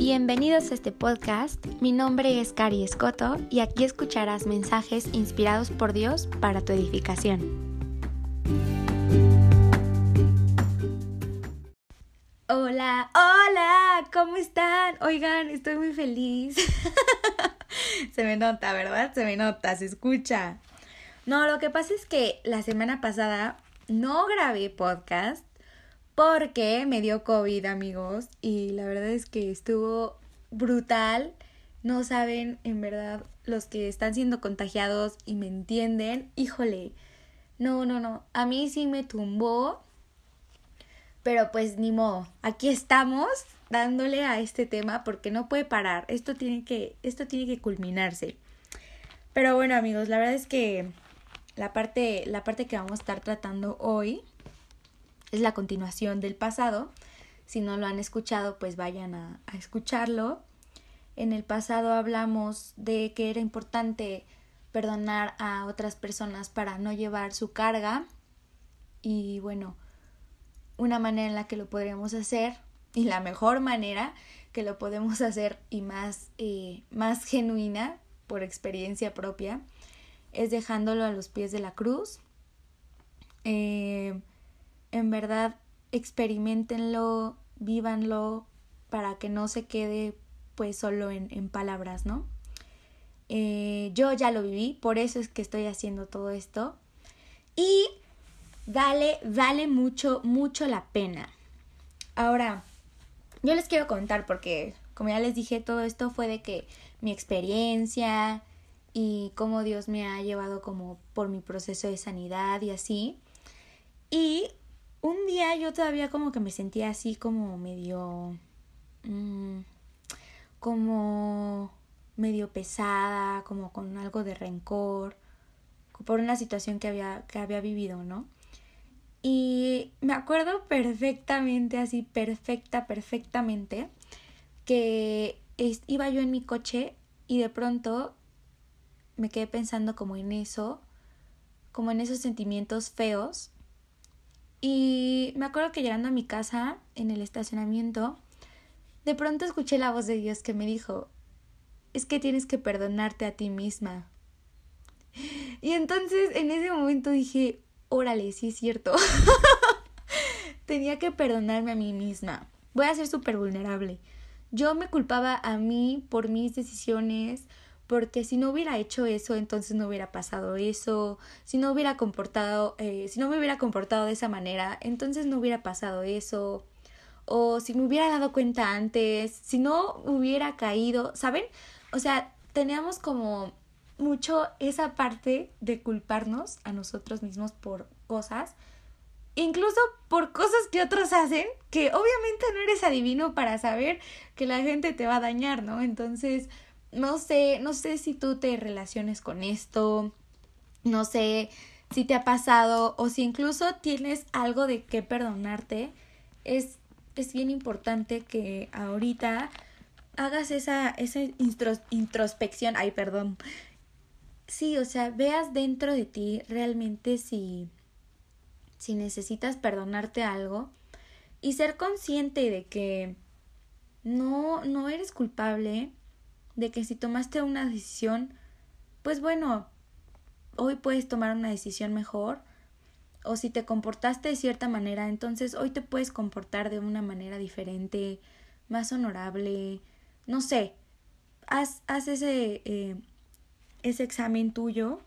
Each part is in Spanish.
Bienvenidos a este podcast. Mi nombre es Cari Escoto y aquí escucharás mensajes inspirados por Dios para tu edificación. Hola, hola, ¿cómo están? Oigan, estoy muy feliz. se me nota, ¿verdad? Se me nota, se escucha. No, lo que pasa es que la semana pasada no grabé podcast porque me dio COVID, amigos, y la verdad es que estuvo brutal. No saben, en verdad, los que están siendo contagiados y me entienden, híjole, no, no, no, a mí sí me tumbó, pero pues ni modo, aquí estamos dándole a este tema porque no puede parar, esto tiene que, esto tiene que culminarse. Pero bueno, amigos, la verdad es que la parte, la parte que vamos a estar tratando hoy es la continuación del pasado. Si no lo han escuchado, pues vayan a, escucharlo. En el pasado hablamos de que era importante perdonar a otras personas para no llevar su carga. Y bueno, una manera en la que lo podríamos hacer, y la mejor manera que lo podemos hacer y más, eh, más genuina por experiencia propia, es dejándolo a los pies de la cruz. Eh, en verdad experimentenlo, vívanlo para que no se quede pues solo en, en palabras, ¿no? Eh, yo ya lo viví, por eso es que estoy haciendo todo esto. Y vale, vale mucho, mucho la pena. Ahora, yo les quiero contar porque, como ya les dije, todo esto fue de que mi experiencia y cómo Dios me ha llevado como por mi proceso de sanidad y así. Y un día yo todavía como que me sentía así como medio... Mm, como medio pesada, como con algo de rencor, por una situación que había, que había vivido, ¿no? Y me acuerdo perfectamente, así, perfecta, perfectamente, que iba yo en mi coche y de pronto me quedé pensando como en eso, como en esos sentimientos feos y me acuerdo que llegando a mi casa, en el estacionamiento, de pronto escuché la voz de Dios que me dijo, es que tienes que perdonarte a ti misma. Y entonces en ese momento dije, órale, sí es cierto. Tenía que perdonarme a mí misma. Voy a ser súper vulnerable. Yo me culpaba a mí por mis decisiones, porque si no hubiera hecho eso, entonces no hubiera pasado eso, si no hubiera comportado, eh, si no me hubiera comportado de esa manera, entonces no hubiera pasado eso, o si me hubiera dado cuenta antes, si no hubiera caído, ¿saben? O sea, teníamos como mucho esa parte de culparnos a nosotros mismos por cosas, incluso por cosas que otros hacen, que obviamente no eres adivino para saber que la gente te va a dañar, ¿no? Entonces, no sé, no sé si tú te relaciones con esto, no sé si te ha pasado o si incluso tienes algo de qué perdonarte, es, es bien importante que ahorita hagas esa, esa introspección, ay, perdón. Sí, o sea, veas dentro de ti realmente si, si necesitas perdonarte algo y ser consciente de que no, no eres culpable, de que si tomaste una decisión, pues bueno, hoy puedes tomar una decisión mejor. O si te comportaste de cierta manera, entonces hoy te puedes comportar de una manera diferente, más honorable. No sé, haz, haz ese, eh, ese examen tuyo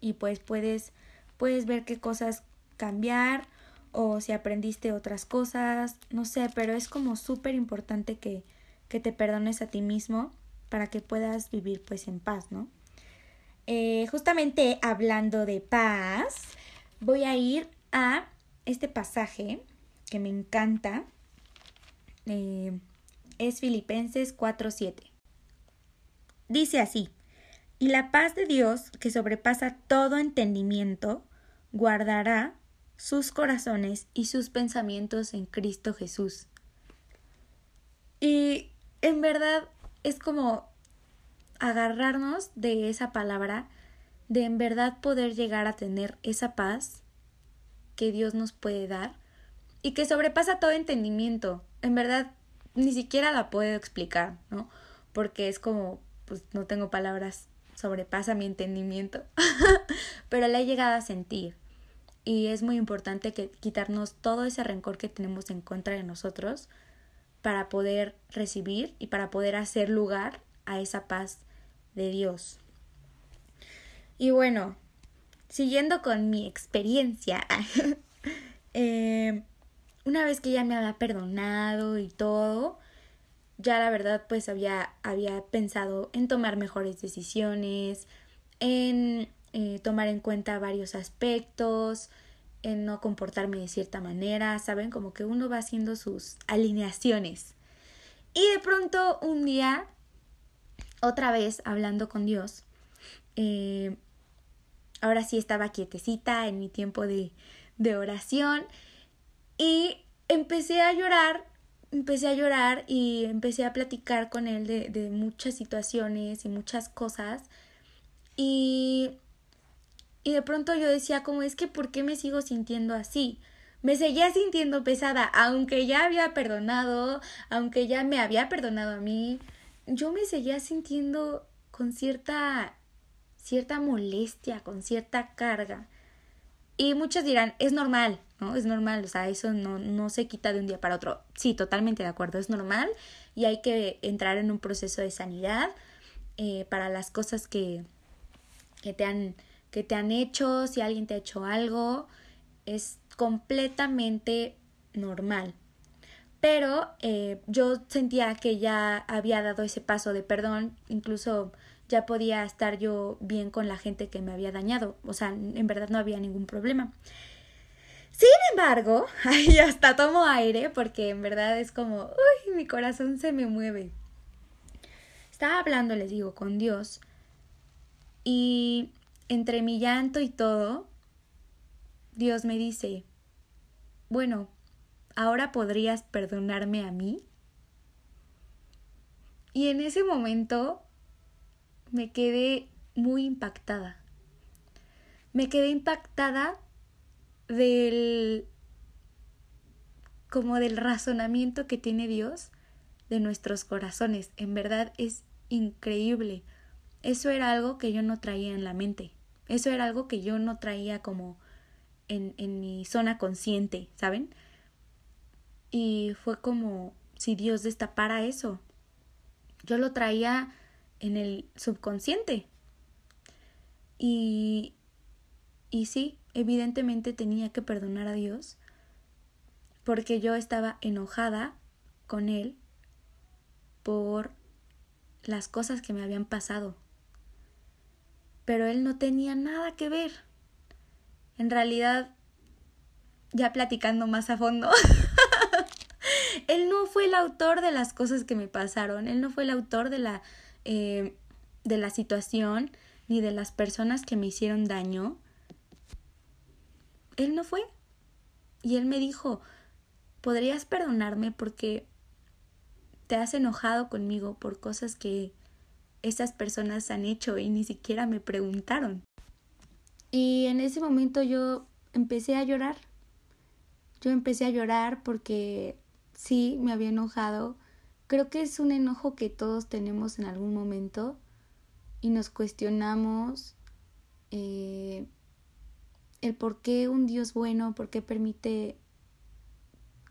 y pues puedes, puedes ver qué cosas cambiar o si aprendiste otras cosas, no sé, pero es como súper importante que, que te perdones a ti mismo para que puedas vivir pues en paz, ¿no? Eh, justamente hablando de paz, voy a ir a este pasaje que me encanta. Eh, es Filipenses 4:7. Dice así, y la paz de Dios, que sobrepasa todo entendimiento, guardará sus corazones y sus pensamientos en Cristo Jesús. Y en verdad es como agarrarnos de esa palabra, de en verdad poder llegar a tener esa paz que Dios nos puede dar y que sobrepasa todo entendimiento. En verdad, ni siquiera la puedo explicar, ¿no? Porque es como, pues no tengo palabras, sobrepasa mi entendimiento, pero la he llegado a sentir. Y es muy importante que quitarnos todo ese rencor que tenemos en contra de nosotros para poder recibir y para poder hacer lugar a esa paz de Dios. Y bueno, siguiendo con mi experiencia, eh, una vez que ya me había perdonado y todo, ya la verdad pues había, había pensado en tomar mejores decisiones, en eh, tomar en cuenta varios aspectos, en no comportarme de cierta manera, ¿saben? Como que uno va haciendo sus alineaciones. Y de pronto un día, otra vez hablando con Dios, eh, ahora sí estaba quietecita en mi tiempo de, de oración y empecé a llorar, empecé a llorar y empecé a platicar con él de, de muchas situaciones y muchas cosas. Y, y de pronto yo decía como es que ¿por qué me sigo sintiendo así? Me seguía sintiendo pesada, aunque ya había perdonado, aunque ya me había perdonado a mí, yo me seguía sintiendo con cierta cierta molestia, con cierta carga. Y muchos dirán, es normal, ¿no? Es normal, o sea, eso no, no se quita de un día para otro. Sí, totalmente de acuerdo, es normal y hay que entrar en un proceso de sanidad eh, para las cosas que, que, te han, que te han hecho, si alguien te ha hecho algo, es completamente normal. Pero eh, yo sentía que ya había dado ese paso de perdón, incluso ya podía estar yo bien con la gente que me había dañado. O sea, en verdad no había ningún problema. Sin embargo, ahí hasta tomo aire porque en verdad es como, uy, mi corazón se me mueve. Estaba hablando, les digo, con Dios y entre mi llanto y todo, Dios me dice, bueno, ¿ahora podrías perdonarme a mí? Y en ese momento me quedé muy impactada. Me quedé impactada del como del razonamiento que tiene Dios de nuestros corazones. En verdad es increíble. Eso era algo que yo no traía en la mente. Eso era algo que yo no traía como en, en mi zona consciente, ¿saben? Y fue como si Dios destapara eso. Yo lo traía en el subconsciente. Y, y sí, evidentemente tenía que perdonar a Dios porque yo estaba enojada con Él por las cosas que me habían pasado. Pero Él no tenía nada que ver. En realidad, ya platicando más a fondo, Él no fue el autor de las cosas que me pasaron, Él no fue el autor de la eh, de la situación ni de las personas que me hicieron daño, él no fue. Y él me dijo, podrías perdonarme porque te has enojado conmigo por cosas que esas personas han hecho y ni siquiera me preguntaron. Y en ese momento yo empecé a llorar. Yo empecé a llorar porque sí, me había enojado, Creo que es un enojo que todos tenemos en algún momento y nos cuestionamos eh, el por qué un Dios bueno, por qué permite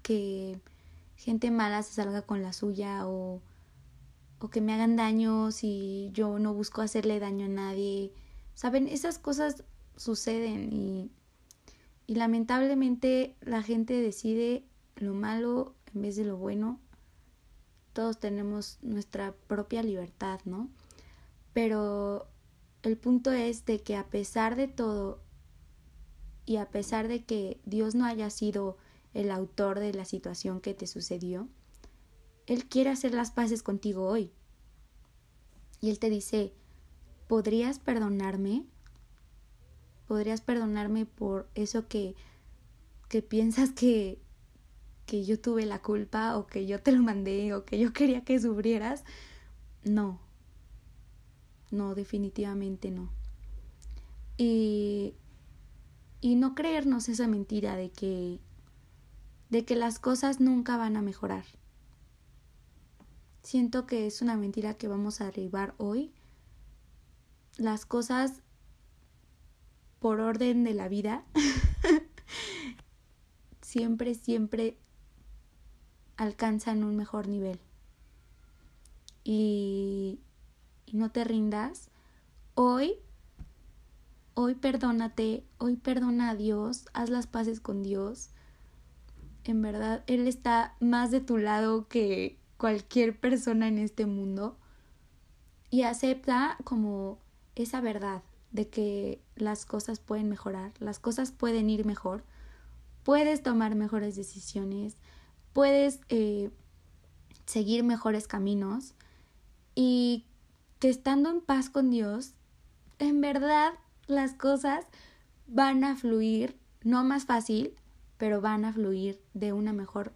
que gente mala se salga con la suya o, que me hagan daño si yo no busco hacerle daño a nadie. Saben, esas cosas suceden y, y lamentablemente la gente decide lo malo en vez de lo bueno todos tenemos nuestra propia libertad, ¿no? Pero el punto es de que a pesar de todo y a pesar de que Dios no haya sido el autor de la situación que te sucedió, Él quiere hacer las paces contigo hoy. Y Él te dice, ¿podrías perdonarme? ¿Podrías perdonarme por eso que, que piensas que, que yo tuve la culpa o que yo te lo mandé o que yo quería que sufrieras. No. No, definitivamente no. Y, y no creernos esa mentira de que de que las cosas nunca van a mejorar. Siento que es una mentira que vamos a derribar hoy. Las cosas por orden de la vida siempre, siempre alcanzan un mejor nivel. Y, y no te rindas. Hoy, hoy perdónate, hoy perdona a Dios, haz las paces con Dios. En verdad, Él está más de tu lado que cualquier persona en este mundo y acepta como esa verdad de que las cosas pueden mejorar, las cosas pueden ir mejor, puedes tomar mejores decisiones, puedes eh, seguir mejores caminos y que estando en paz con Dios, en verdad las cosas van a fluir, no más fácil, pero van a fluir de una mejor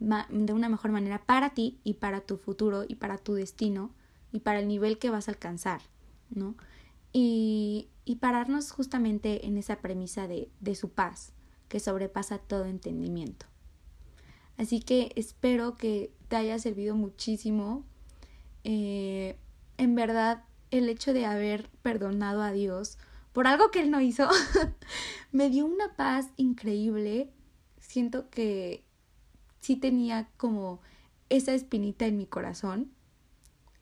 de una mejor manera para ti y para tu futuro y para tu destino y para el nivel que vas a alcanzar, ¿no? Y, y pararnos justamente en esa premisa de, de su paz, que sobrepasa todo entendimiento. Así que espero que te haya servido muchísimo. Eh, en verdad, el hecho de haber perdonado a Dios por algo que Él no hizo, me dio una paz increíble. Siento que sí tenía como esa espinita en mi corazón,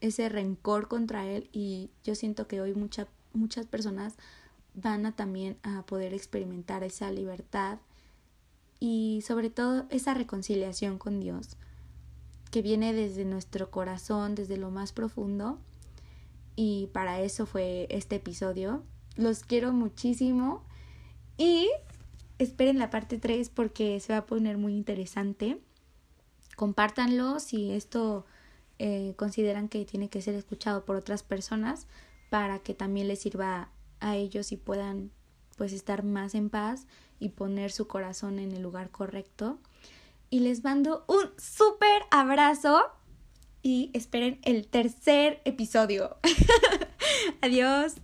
ese rencor contra él y yo siento que hoy muchas personas van a también a poder experimentar esa libertad y sobre todo esa reconciliación con Dios que viene desde nuestro corazón, desde lo más profundo y para eso fue este episodio. Los quiero muchísimo y esperen la parte 3 porque se va a poner muy interesante compártanlo si esto eh, consideran que tiene que ser escuchado por otras personas para que también les sirva a ellos y puedan pues estar más en paz y poner su corazón en el lugar correcto. Y les mando un súper abrazo y esperen el tercer episodio. Adiós.